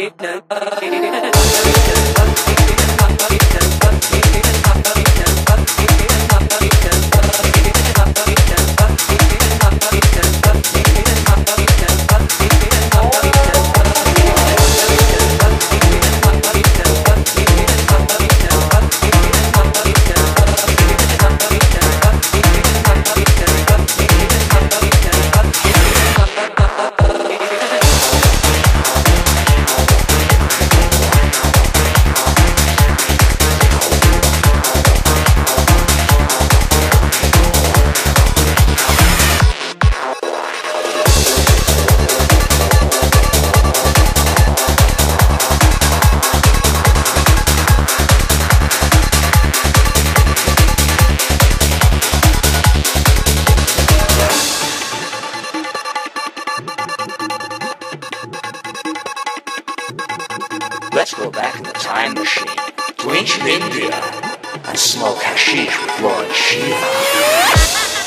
Let's go back in the time machine to ancient India and smoke hashish with Lord Shiva.